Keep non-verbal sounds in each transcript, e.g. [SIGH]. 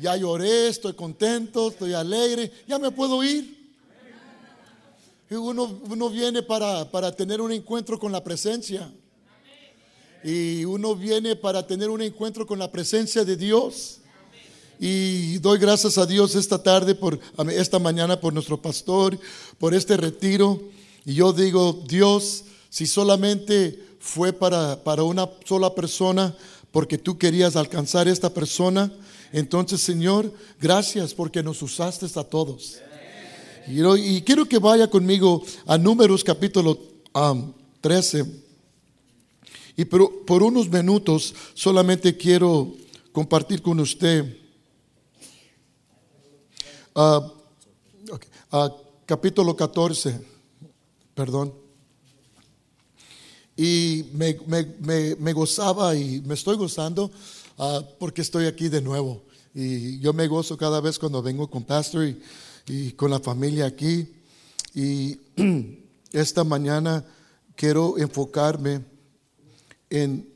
ya lloré, estoy contento, estoy alegre, ya me puedo ir. Uno, uno viene para, para tener un encuentro con la presencia. Y uno viene para tener un encuentro con la presencia de Dios. Y doy gracias a Dios esta tarde, por esta mañana, por nuestro pastor, por este retiro. Y yo digo, Dios, si solamente fue para, para una sola persona, porque tú querías alcanzar esta persona, entonces, Señor, gracias porque nos usaste a todos. Y, quiero que vaya conmigo a Números capítulo 13. Y por, por, unos minutos solamente quiero compartir con usted uh, capítulo 14, perdón. Y me, gozaba y me estoy gozando uh, porque estoy aquí de nuevo. Y yo me gozo cada vez cuando vengo con Pastor y, con la familia aquí. Y [CLEARS THROAT] esta mañana quiero enfocarme en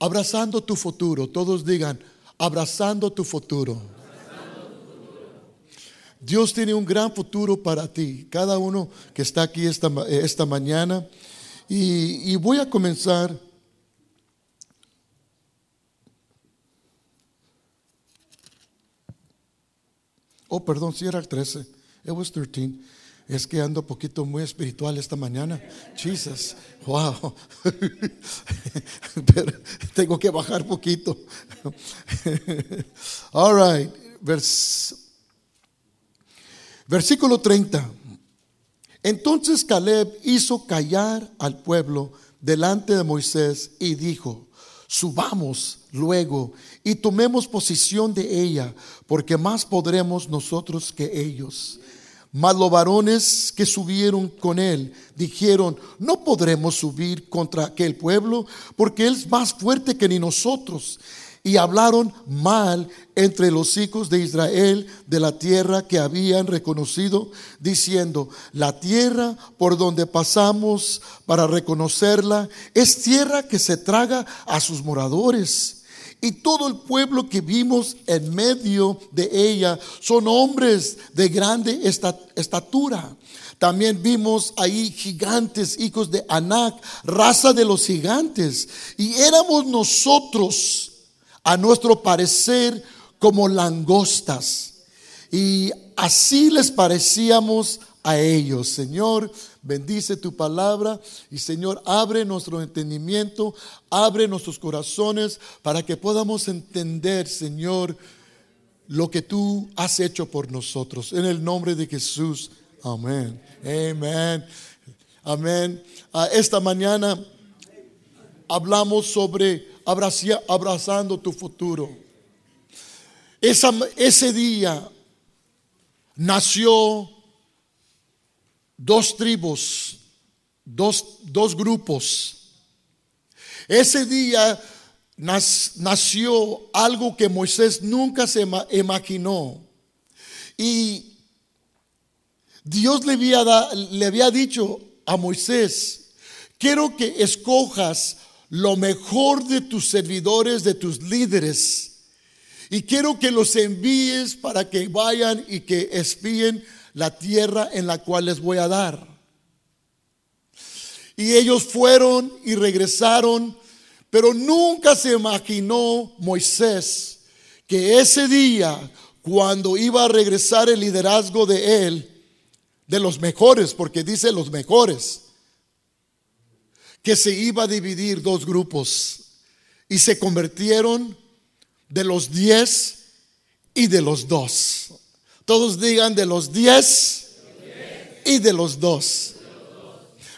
abrazando tu futuro. Todos digan, abrazando tu futuro. Dios tiene un gran futuro para ti, cada uno que está aquí esta, mañana. Y voy a comenzar Oh, perdón, si era el 13. It was 13. Es que ando un poquito muy espiritual esta mañana. Jesus, wow. [LAUGHS] Pero tengo que bajar poquito. [LAUGHS] All right. versículo 30. Entonces Caleb hizo callar al pueblo delante de Moisés y dijo, subamos luego y tomemos posición de ella, porque más podremos nosotros que ellos. Mas los varones que subieron con él dijeron, no podremos subir contra aquel pueblo, porque él es más fuerte que ni nosotros y hablaron mal entre los hijos de Israel de la tierra que habían reconocido, diciendo, la tierra por donde pasamos para reconocerla es tierra que se traga a sus moradores. Y todo el pueblo que vimos en medio de ella son hombres de grande estatura. También vimos ahí gigantes, hijos de Anac, raza de los gigantes. Y éramos nosotros a nuestro parecer como langostas. Y así les parecíamos a ellos. Señor, bendice tu palabra y Señor, abre nuestro entendimiento, abre nuestros corazones para que podamos entender, Señor, lo que tú has hecho por nosotros. En el nombre de Jesús. Amén. Amén. Amén. Ah, esta mañana hablamos sobre abrazando tu futuro. ese día nació dos tribus, dos, dos grupos. Ese día nació algo que Moisés nunca se imaginó. Y Dios le había, le había dicho a Moisés, quiero que escojas lo mejor de tus servidores, de tus líderes. Y quiero que los envíes para que vayan y que espíen la tierra en la cual les voy a dar. Y ellos fueron y regresaron, pero nunca se imaginó Moisés que ese día, cuando iba a regresar el liderazgo de él, de los mejores, porque dice los mejores, que se iba a dividir dos grupos y se convirtieron de los diez y de los dos. Todos digan de los diez y de los dos.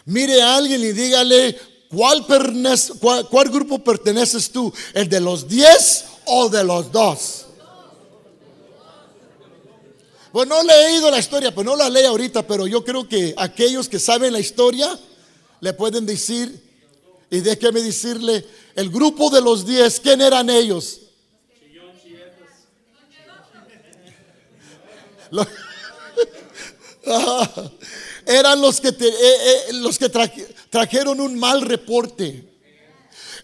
Mire a alguien y dígale, ¿cuál, cuál, grupo perteneces tú? ¿El de los diez o de los dos? Bueno, no le he leído la historia, pues no la leo ahorita, pero yo creo que aquellos que saben la historia, le pueden decir, y déjeme decirle, el grupo de los diez, ¿quién eran ellos? [LAUGHS] eran los que, eh, eh, los que trajeron un mal reporte.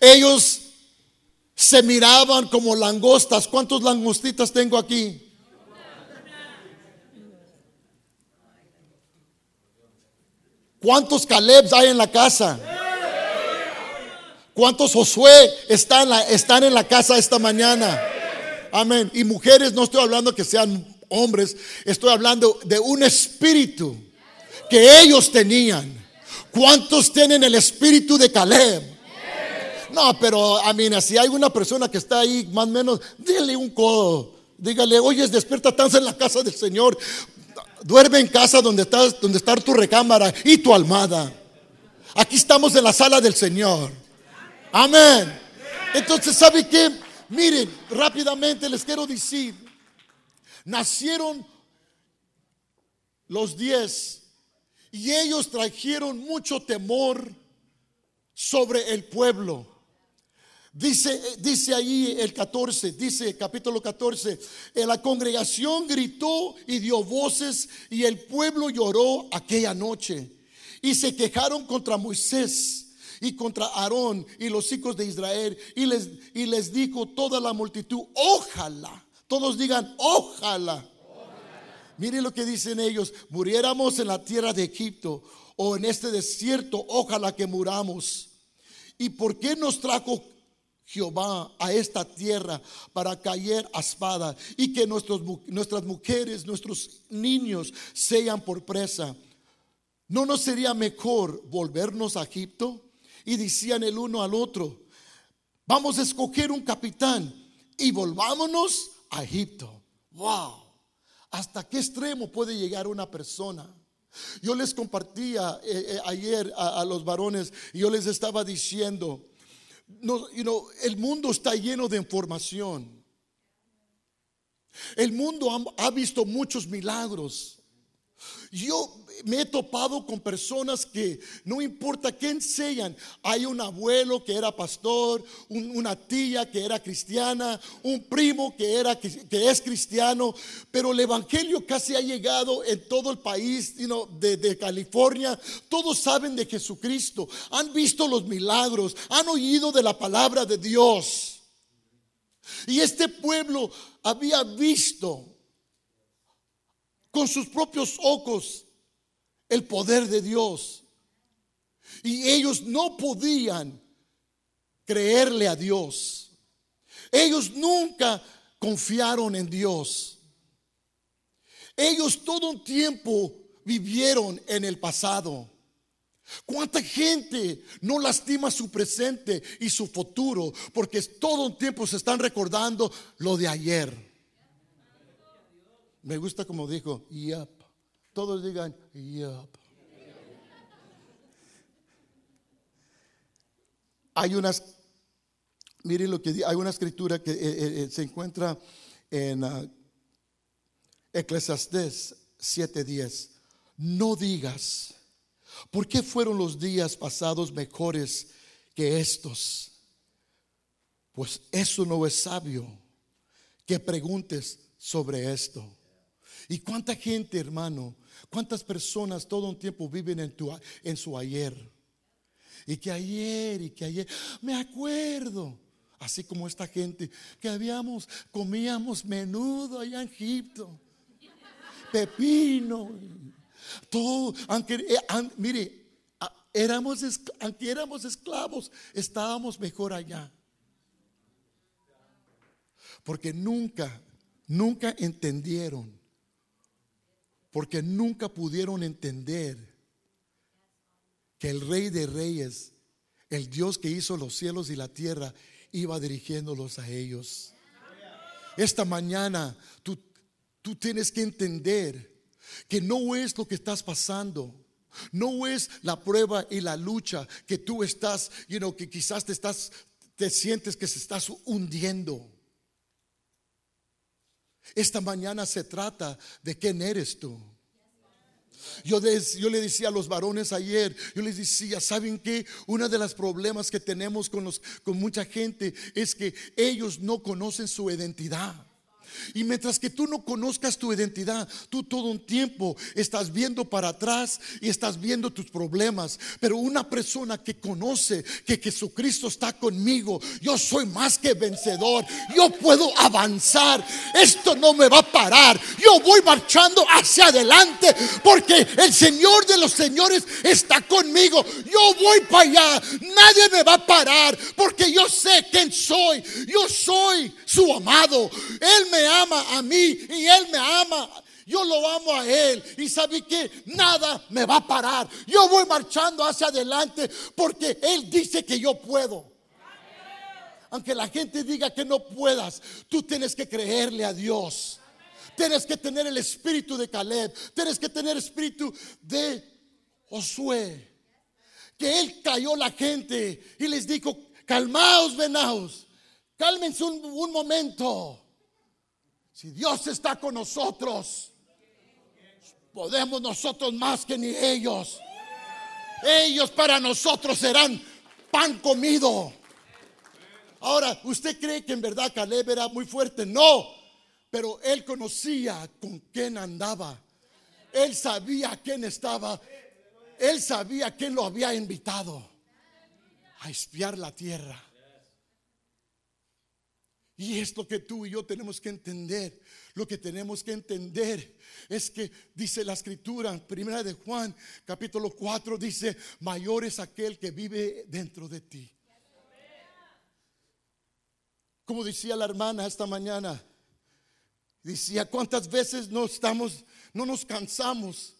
Ellos se miraban como langostas. ¿Cuántos langostitas tengo aquí? ¿Cuántos Calebs hay en la casa? ¿Cuántos Josué están, en la casa esta mañana? Amén. Y mujeres, no estoy hablando que sean hombres, estoy hablando de un espíritu que ellos tenían. ¿Cuántos tienen el espíritu de Caleb? No, pero a mí, si hay una persona que está ahí, más o menos, dile un codo. Dígale, oye, despierta, estás en la casa del Señor. Duerme en casa donde, estás, donde está tu recámara y tu almada. Aquí estamos en la sala del Señor. Amén. Entonces, ¿sabe qué? Miren, rápidamente les quiero decir, nacieron los diez y ellos trajeron mucho temor sobre el pueblo. Dice, dice ahí el 14, dice capítulo 14, la congregación gritó y dio voces y el pueblo lloró aquella noche y se quejaron contra Moisés y contra Aarón y los hijos de Israel. Y les, y les dijo toda la multitud, ojalá, todos digan, ojalá. Miren lo que dicen ellos, muriéramos en la tierra de Egipto o en este desierto, ojalá que muramos. ¿Y por qué nos trajo Jehová a esta tierra para caer a espada y que nuestras mujeres, nuestros niños sean por presa? ¿No nos sería mejor volvernos a Egipto? y decían el uno al otro, vamos a escoger un capitán y volvámonos a Egipto. Wow, ¿hasta qué extremo puede llegar una persona? Yo les compartía eh, eh, ayer a, los varones y yo les estaba diciendo, no, el mundo está lleno de información. El mundo ha visto muchos milagros. Yo me he topado con personas que no importa qué enseñan, hay un abuelo que era pastor, una tía que era cristiana, un primo que, era, que es cristiano, pero el evangelio casi ha llegado en todo el país de, de California. Todos saben de Jesucristo, han visto los milagros, han oído de la palabra de Dios. Y este pueblo había visto con sus propios ojos el poder de Dios. Y ellos no podían creerle a Dios. Ellos nunca confiaron en Dios. Ellos todo un tiempo vivieron en el pasado. ¿Cuánta gente no lastima su presente y su futuro porque todo un tiempo se están recordando lo de ayer? Me gusta como dijo, yep. Todos digan, yep. Hay unas, miren lo que hay una escritura que eh, eh, eh, se encuentra en uh, Eclesiastés 7:10. No digas, ¿por qué fueron los días pasados mejores que estos? Pues eso no es sabio que preguntes sobre esto. ¿Y cuánta gente, hermano, ¿Cuántas personas todo un tiempo viven en, su ayer? Y que ayer, y que ayer, me acuerdo, así como esta gente, que habíamos, comíamos menudo allá en Egipto, pepino, todo, eh, mire, éramos, aunque éramos esclavos, estábamos mejor allá. Porque nunca, nunca entendieron porque nunca pudieron entender que el rey de reyes, el Dios que hizo los cielos y la tierra, iba dirigiéndolos a ellos. Esta mañana tú, tú tienes que entender que no es lo que estás pasando. No es la prueba y la lucha que tú estás, you know, que quizás te estás, te sientes que se estás hundiendo. Esta mañana se trata de quién eres tú. Yo, le decía a los varones ayer, yo les decía, ¿saben qué? Uno de los problemas que tenemos con, los, con mucha gente es que ellos no conocen su identidad. Y mientras que tú no conozcas tu identidad, tú todo un tiempo estás viendo para atrás y estás viendo tus problemas. Pero una persona que conoce que Jesucristo está conmigo, yo soy más que vencedor, yo puedo avanzar, esto no me va a parar, yo voy marchando hacia adelante porque el Señor de los señores está conmigo, yo voy para allá, nadie me va a parar porque yo sé quién soy, yo soy su amado, Él me ama a mí y Él me ama. Yo lo amo a Él y sabe que nada me va a parar. Yo voy marchando hacia adelante porque Él dice que yo puedo. Aunque la gente diga que no puedas, tú tienes que creerle a Dios. Tienes que tener el espíritu de Caleb. Tienes que tener espíritu de Josué. Que él cayó la gente y les dijo, calmaos, venaos. Cálmense un momento. Si Dios está con nosotros, podemos nosotros más que ni ellos. Ellos para nosotros serán pan comido. Ahora, ¿usted cree que en verdad Caleb era muy fuerte? No, pero él conocía con quién andaba. Él sabía quién estaba. Él sabía quién lo había invitado a espiar la tierra. Y es lo que tú y yo tenemos que entender. Lo que tenemos que entender es que dice la escritura, primera de Juan, capítulo 4, dice, mayor es aquel que vive dentro de ti. Como decía la hermana esta mañana, decía, ¿cuántas veces no estamos, no nos cansamos?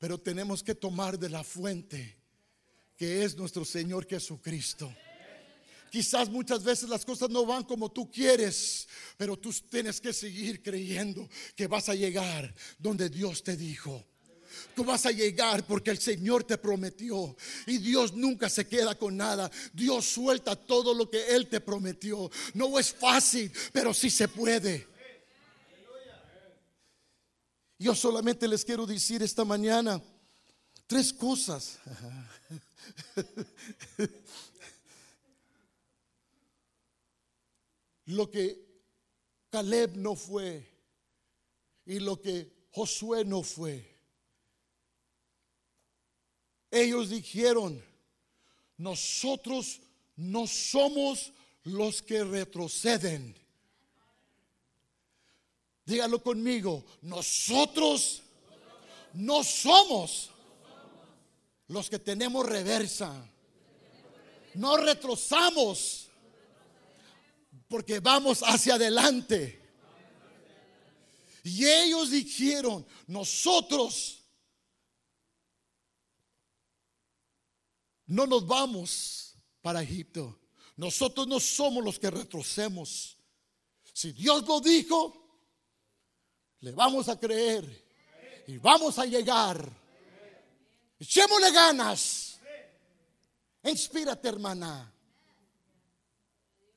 Pero tenemos que tomar de la fuente que es nuestro Señor Jesucristo. Quizás muchas veces las cosas no van como tú quieres, pero tú tienes que seguir creyendo que vas a llegar donde Dios te dijo. Tú vas a llegar porque el Señor te prometió. Y Dios nunca se queda con nada. Dios suelta todo lo que Él te prometió. No es fácil, pero sí se puede. Yo solamente les quiero decir esta mañana tres cosas. [LAUGHS] lo que Caleb no fue y lo que Josué no fue. Ellos dijeron, nosotros no somos los que retroceden. Dígalo conmigo, nosotros no somos los que tenemos reversa. No retrocedamos porque vamos hacia adelante. Y ellos dijeron, nosotros no nos vamos para Egipto. Nosotros no somos los que retrocemos. Si Dios lo dijo, le vamos a creer y vamos a llegar. Echémosle ganas. Inspírate, hermana.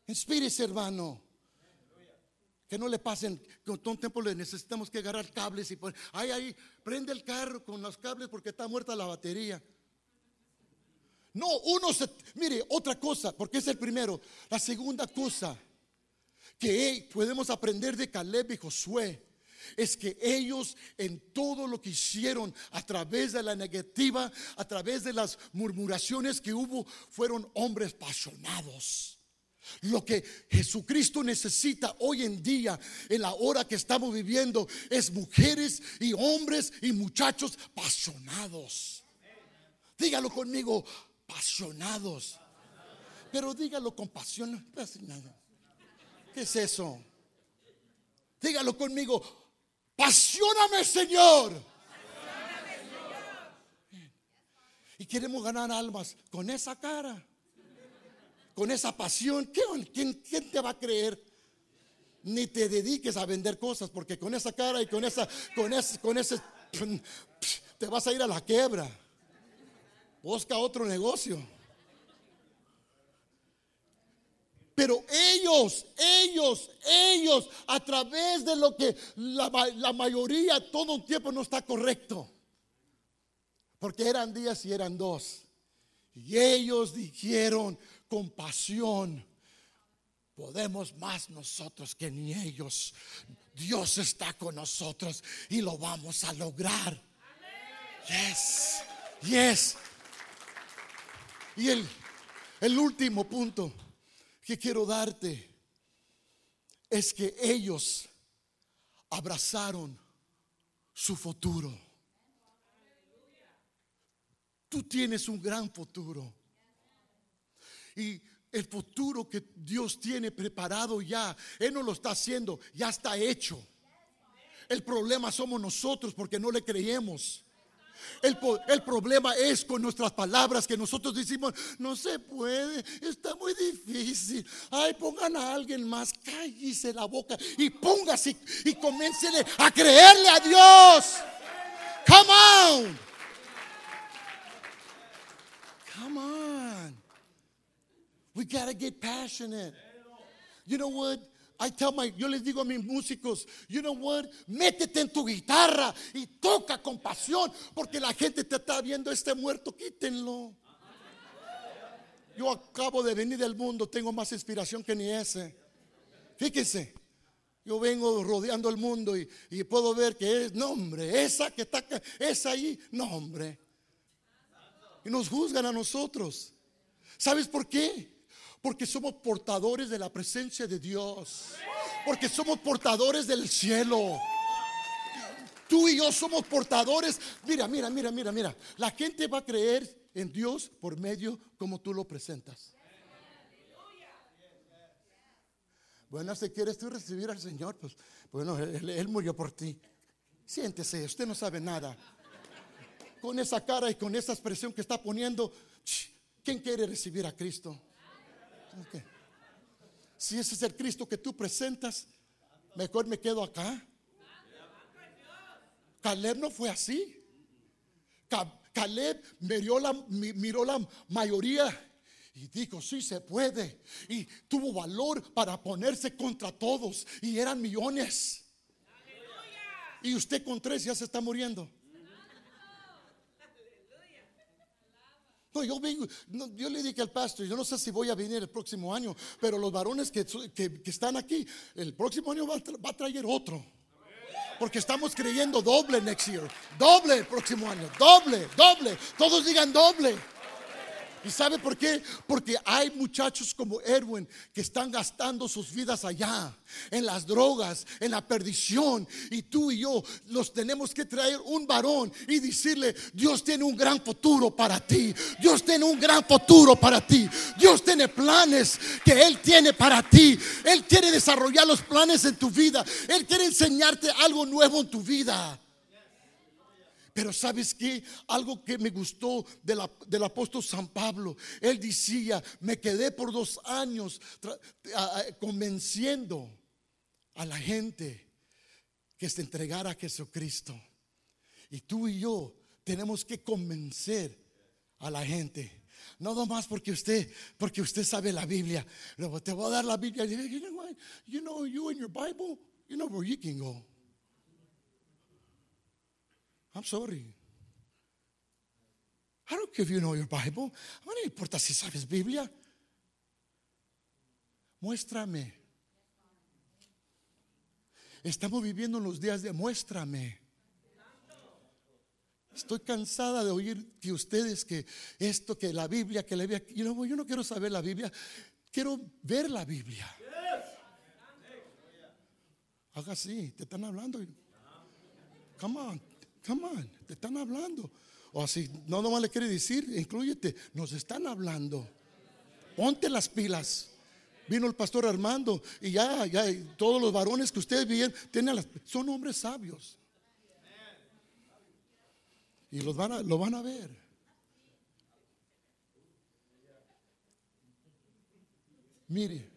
Inspírese, hermano. Que no le pasen, con todo tiempo le necesitamos que agarrar cables y poner, ay, ahí, prende el carro con los cables porque está muerta la batería. No, uno se, mire, otra cosa, porque es el primero. La segunda cosa que podemos aprender de Caleb y Josué es que ellos en todo lo que hicieron a través de la negativa, a través de las murmuraciones que hubo, fueron hombres apasionados. Lo que Jesucristo necesita hoy en día, en la hora que estamos viviendo, es mujeres y hombres y muchachos apasionados. Dígalo conmigo, apasionados. Pero dígalo con pasión. ¿Qué es eso? Dígalo conmigo, pasióname Señor. Y queremos ganar almas con esa cara con esa pasión, ¿quién, te va a creer? Ni te dediques a vender cosas, porque con esa cara y con esa, con ese, con ese, [CLEARS THROAT] te vas a ir a la quiebra. Busca otro negocio. Pero ellos, ellos, ellos, a través de lo que la, la, mayoría todo un tiempo no está correcto. Porque eran días y eran dos. Y ellos dijeron, compasión. podemos más nosotros que ni ellos. Dios está con nosotros y lo vamos a lograr. Yes, yes. Y el, el último punto que quiero darte es que ellos abrazaron su futuro. Tú tienes un gran futuro. Y el futuro que Dios tiene preparado ya, Él no lo está haciendo, ya está hecho. El problema somos nosotros porque no le creemos. El, el, problema es con nuestras palabras que nosotros decimos, no se puede, está muy difícil. Ay, pongan a alguien más, cállese la boca y póngase y coméncele a creerle a Dios. Come on. Come on. We gotta get passionate. You know what? I tell my, yo les digo a mis músicos, you know what? Métete en tu guitarra y toca con pasión, porque la gente te está viendo este muerto, quítenlo. Yo acabo de venir del mundo, tengo más inspiración que ni ese. Fíjense, yo vengo rodeando el mundo y, puedo ver que es, no hombre, esa que está, esa ahí, no hombre. Y nos juzgan a nosotros. ¿Sabes por qué? Porque somos portadores de la presencia de Dios. Porque somos portadores del cielo. Tú y yo somos portadores. Mira, mira, mira, mira, mira. La gente va a creer en Dios por medio como tú lo presentas. Bueno, si quieres tú recibir al Señor, pues bueno, él, murió por ti. Siéntese, usted no sabe nada. Con esa cara y con esa expresión que está poniendo, ¿quién quiere recibir a Cristo? Si ese es el Cristo que tú presentas, mejor me quedo acá. Caleb no fue así. Caleb miró la, la mayoría y dijo, sí se puede. Y tuvo valor para ponerse contra todos. Y eran millones. Y usted con tres ya se está muriendo. No, yo vengo, yo le dije al pastor, yo no sé si voy a venir el próximo año, pero los varones que, están aquí, el próximo año va, va, a traer otro. Porque estamos creyendo doble next year, doble el próximo año, doble, doble. Todos digan doble. ¿Y sabe por qué? Porque hay muchachos como Erwin que están gastando sus vidas allá, en las drogas, en la perdición. Y tú y yo los tenemos que traer un varón y decirle, Dios tiene un gran futuro para ti. Dios tiene un gran futuro para ti. Dios tiene planes que Él tiene para ti. Él quiere desarrollar los planes en tu vida. Él quiere enseñarte algo nuevo en tu vida. Pero sabes qué? Algo que me gustó del apóstol San Pablo. Él decía, me quedé por dos años convenciendo a la gente que se entregara a Jesucristo. Y tú y yo tenemos que convencer a la gente. No nomás porque usted, porque usted sabe la Biblia. No, te voy a dar la Biblia. You know, you in your Bible, you know where you can go. I'm sorry. I don't care if you know your Bible. A mí no importa si sabes Biblia. Muéstrame. Estamos viviendo en los días de muéstrame. Estoy cansada de oír que ustedes que esto, que la Biblia, que la Biblia, yo no quiero saber la Biblia, quiero ver la Biblia. Haga así, te están hablando. Come on, Come on, te están hablando. O así, no nomás le quiere decir, incluyete, nos están hablando. Ponte las pilas. Vino el pastor Armando y ya, ya todos los varones que ustedes ven tienen son hombres sabios. Y los van a, lo van a ver. Mire,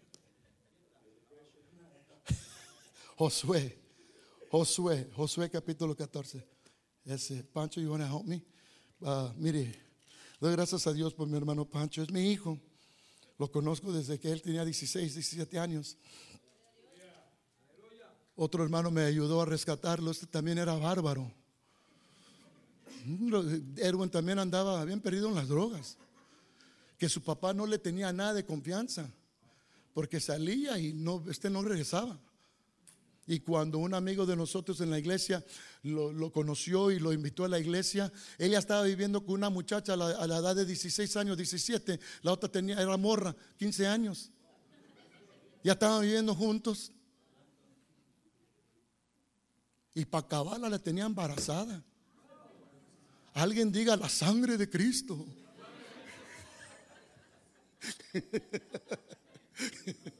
[LAUGHS] Josué, Josué, Josué capítulo 14. Ese Pancho, you want to help me? Uh, mire, doy gracias a Dios por mi hermano Pancho, es mi hijo. Lo conozco desde que él tenía 16, 17 años. Otro hermano me ayudó a rescatarlo, este también era bárbaro. Erwin también andaba bien perdido en las drogas. Que su papá no le tenía nada de confianza. porque salía y no, este no regresaba. Y cuando un amigo de nosotros en la iglesia lo, conoció y lo invitó a la iglesia, ella estaba viviendo con una muchacha a la, edad de 16 años, 17, la otra tenía, era morra, 15 años. Ya estaban viviendo juntos. Y para acabarla la tenía embarazada. Alguien diga la sangre de Cristo. [LAUGHS]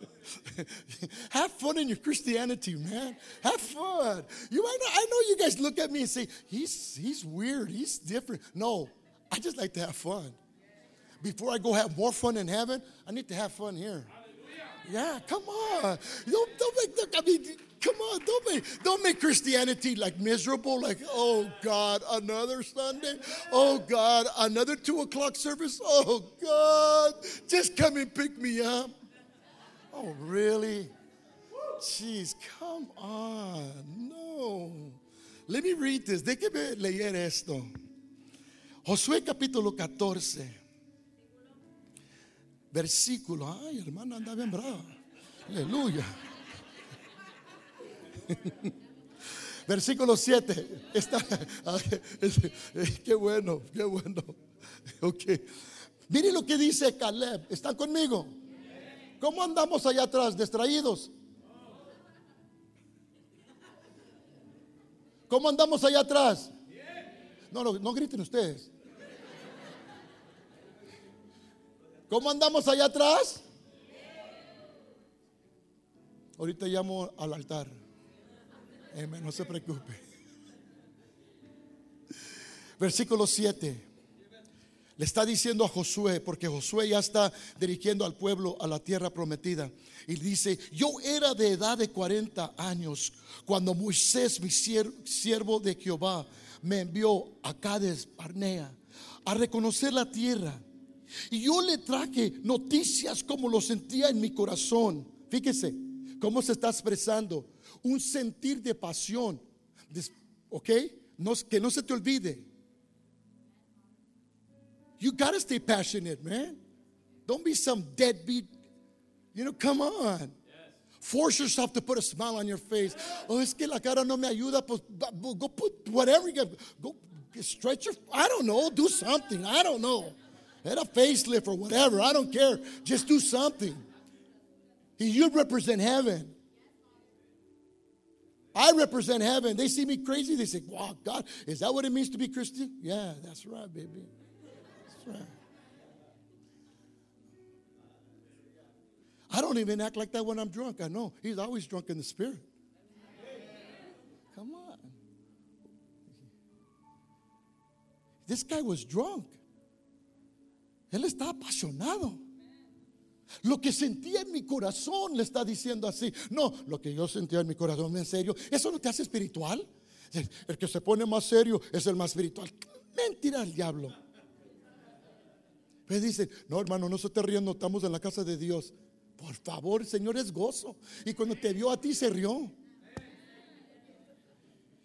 [LAUGHS] Have fun in your Christianity, man. Have fun. You might know i know you guys look at me and say, he's he's weird, he's different. No, I just like to have fun. Before I go have more fun in heaven, I need to have fun here. Yeah, come on. Don't, don't make the, I mean, come on, don't make don't make Christianity like miserable, like, oh God, another Sunday. Oh God, another two o'clock service. Oh God, just come and pick me up. Oh, really? Jeez, come on. No. Let me read this. Déjeme leer esto. Josué capítulo 14. Versículo. Ay, hermana, anda bien brava. Aleluya. [LAUGHS] Versículo 7. Está, [LAUGHS] qué bueno, qué bueno. [LAUGHS] Ok. Mire lo que dice Caleb. ¿Están conmigo? ¿Cómo andamos allá atrás? ¿Distraídos? ¿Cómo andamos allá atrás? No, no, no griten ustedes. ¿Cómo andamos allá atrás? Ahorita llamo al altar. no se preocupe. Versículo 7. Le está diciendo a Josué, porque Josué ya está dirigiendo al pueblo a la tierra prometida. Y dice, yo era de edad de 40 años cuando Moisés, mi siervo de Jehová, me envió a Cades Barnea a reconocer la tierra. Y yo le traje noticias como lo sentía en mi corazón. Fíjese cómo se está expresando. Un sentir de pasión. ¿Ok? Que no se te olvide you got to stay passionate, man. Don't be some deadbeat. You know, come on. Force yourself to put a smile on your face. Oh, es que la cara no me ayuda. Go put whatever you get. Go stretch your, I don't know, do something. I don't know. Get a facelift or whatever. I don't care. Just do something. You represent heaven. I represent heaven. They see me crazy. They say, wow, God, is that what it means to be Christian? Yeah, that's right, baby. I don't even act like that when I'm drunk. I know. He's always drunk in the spirit. Come on. This guy was drunk. Él está apasionado. Lo que sentía en mi corazón le está diciendo así. No, lo que yo sentía en mi corazón, en serio, eso no te hace espiritual. El que se pone más serio es el más espiritual. Mentira al diablo. Pues dice, no hermano, no se te riendo, estamos en la casa de Dios. Por favor, Señor es gozo. Y cuando te vio a ti se rió.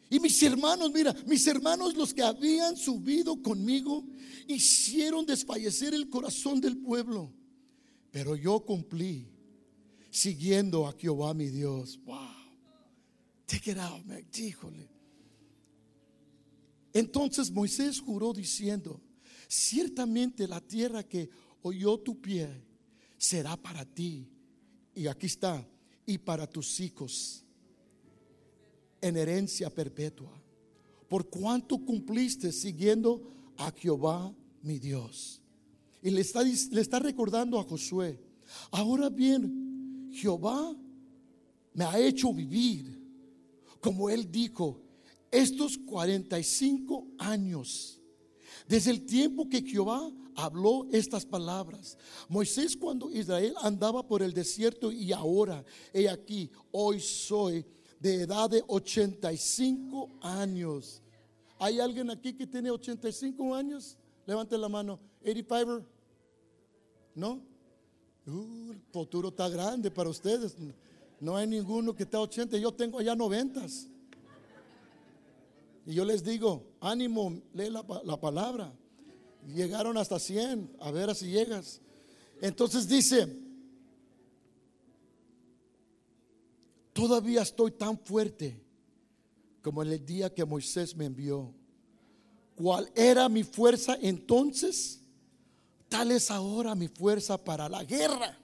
Y mis hermanos, mira, mis hermanos los que habían subido conmigo hicieron desfallecer el corazón del pueblo. Pero yo cumplí siguiendo a Jehová mi Dios. Wow. Take it out, man. Díjole. Entonces Moisés juró diciendo, ciertamente la tierra que oyó tu pie será para ti. Y aquí está, y para tus hijos en herencia perpetua. Por cuanto cumpliste siguiendo a Jehová mi Dios. Y le está, le está recordando a Josué, ahora bien, Jehová me ha hecho vivir, como él dijo, estos 45 años desde el tiempo que Jehová habló estas palabras. Moisés cuando Israel andaba por el desierto y ahora, he aquí, hoy soy de edad de 85 años. ¿Hay alguien aquí que tiene 85 años? Levante la mano. 85? ¿No? Uh, el futuro está grande para ustedes. No hay ninguno que está 80. Yo tengo allá 90. Y yo les digo, ánimo, lee la, palabra. Llegaron hasta 100, a ver si llegas. Entonces dice, todavía estoy tan fuerte como en el día que Moisés me envió. ¿Cuál era mi fuerza entonces? Tal es ahora mi fuerza para la guerra,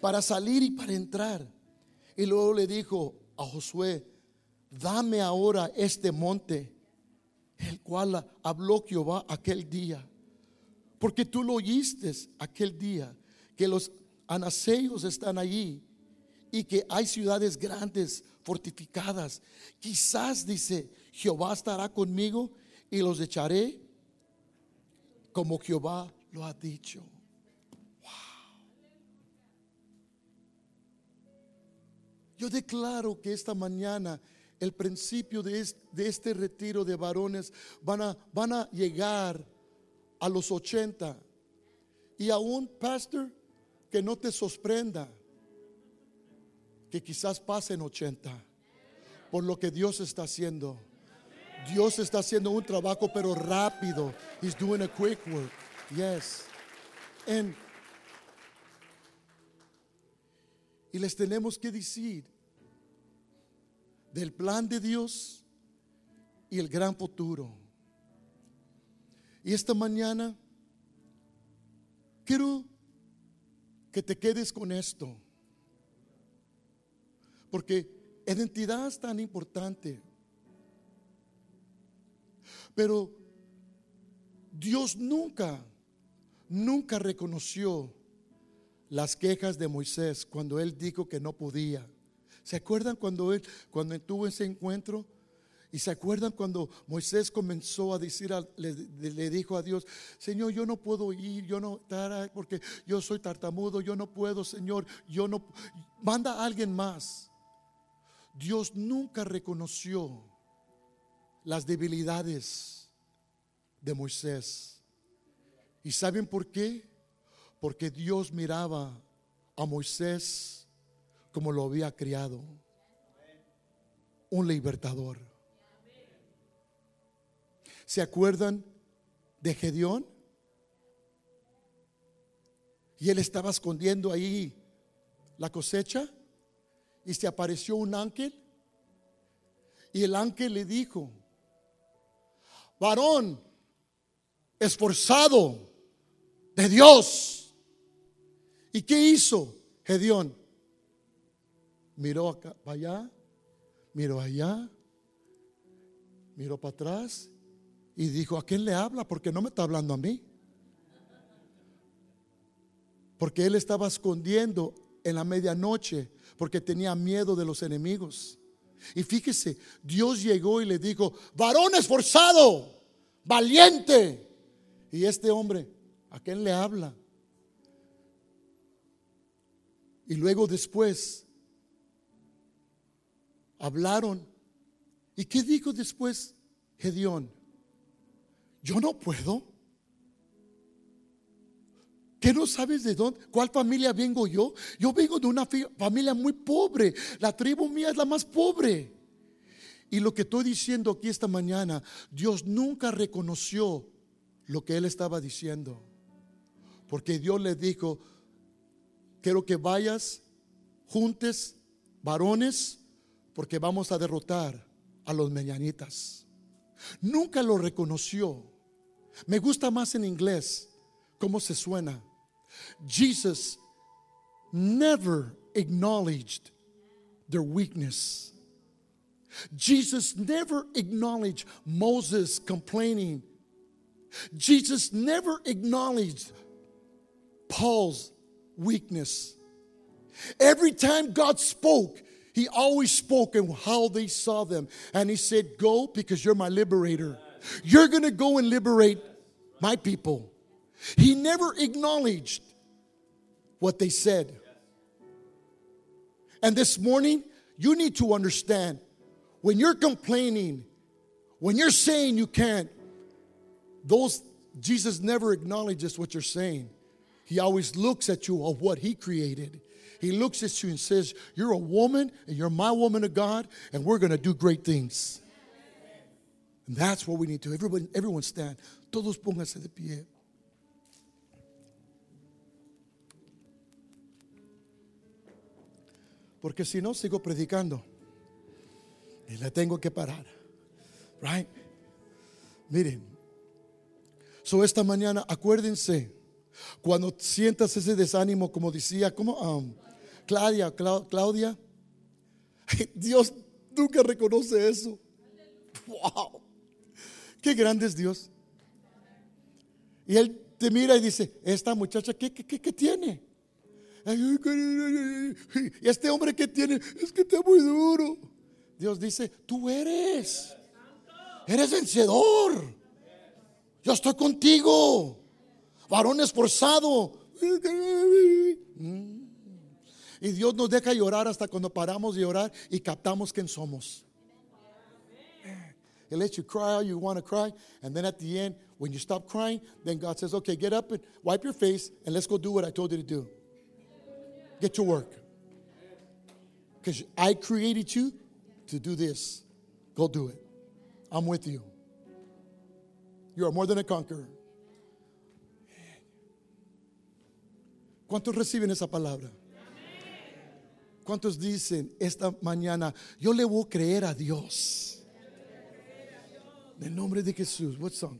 para salir y para entrar. Y luego le dijo a Josué, dame ahora este monte, el cual habló Jehová aquel día. Porque tú lo oíste aquel día, que los anaseos están allí y que hay ciudades grandes, fortificadas. Quizás, dice, Jehová estará conmigo y los echaré como Jehová lo ha dicho. Yo declaro que esta mañana el principio de este, retiro de varones van a, llegar a los 80. Y aún, pastor, que no te sorprenda que quizás pasen 80 por lo que Dios está haciendo. Dios está haciendo un trabajo pero rápido. He's doing a quick work. Yes. And, y les tenemos que decir del plan de Dios y el gran futuro. Y esta mañana quiero que te quedes con esto. Porque identidad es tan importante. Pero Dios nunca, nunca reconoció las quejas de Moisés cuando él dijo que no podía. ¿Se acuerdan cuando él, cuando tuvo ese encuentro? Y se acuerdan cuando Moisés comenzó a decir, le, dijo a Dios, Señor, yo no puedo ir, yo no, porque yo soy tartamudo, yo no puedo, Señor, yo no, manda a alguien más. Dios nunca reconoció las debilidades de Moisés. ¿Y saben por qué? Porque Dios miraba a Moisés como lo había criado. Un libertador. ¿Se acuerdan de Gedeón? Y él estaba escondiendo ahí la cosecha y se apareció un ángel. Y el ángel le dijo, varón esforzado de Dios. ¿Y qué hizo Gedeón? Miró acá, para allá, miró allá, miró para atrás y dijo, ¿a quién le habla? Porque no me está hablando a mí. Porque él estaba escondiendo en la medianoche porque tenía miedo de los enemigos. Y fíjese, Dios llegó y le dijo, varón esforzado, valiente. Y este hombre, ¿a quién le habla? Y luego después hablaron. ¿Y qué dijo después Gedeón? Yo no puedo. ¿Qué no sabes de dónde? ¿Cuál familia vengo yo? Yo vengo de una familia muy pobre. La tribu mía es la más pobre. Y lo que estoy diciendo aquí esta mañana, Dios nunca reconoció lo que él estaba diciendo. Porque Dios le dijo, quiero que vayas, juntes varones porque vamos a derrotar a los meñanitas. Nunca lo reconoció. Me gusta más en inglés cómo se suena. Jesus never acknowledged their weakness. Jesus never acknowledged Moses complaining. Jesus never acknowledged Paul's weakness. Every time God spoke, he always spoke and how they saw them. And he said, Go because you're my liberator. You're going to go and liberate my people. He never acknowledged what they said. And this morning, you need to understand when you're complaining, when you're saying you can't, those Jesus never acknowledges what you're saying. He always looks at you of what he created. He looks at you and says, You're a woman and you're my woman of God, and we're going to do great things. And that's what we need to. Everyone, everyone stand. Todos pónganse de pie. porque si no sigo predicando y le tengo que parar. Right? Miren, so esta mañana acuérdense cuando sientas ese desánimo, como decía, como um, Claudia, Claudia, Dios nunca reconoce eso. Wow, qué grande es Dios. Y Él te mira y dice, esta muchacha, ¿qué, qué, qué, tiene? Y este hombre que tiene es que está muy duro. Dios dice, tú eres. Eres vencedor. Yo estoy contigo. Varón esforzado. Y Dios nos deja llorar hasta cuando paramos de llorar y captamos quién somos. Eh, he lets you cry all you want to cry. And then at the end, when you stop crying, then God says, okay, get up and wipe your face and let's go do what I told you to do. Get to work. Because I created you to do this. Go do it. I'm with you. You are more than a conqueror. ¿Cuántos reciben esa palabra? ¿Cuántos dicen esta mañana, yo le voy a creer a Dios? En el nombre de Jesús. What song?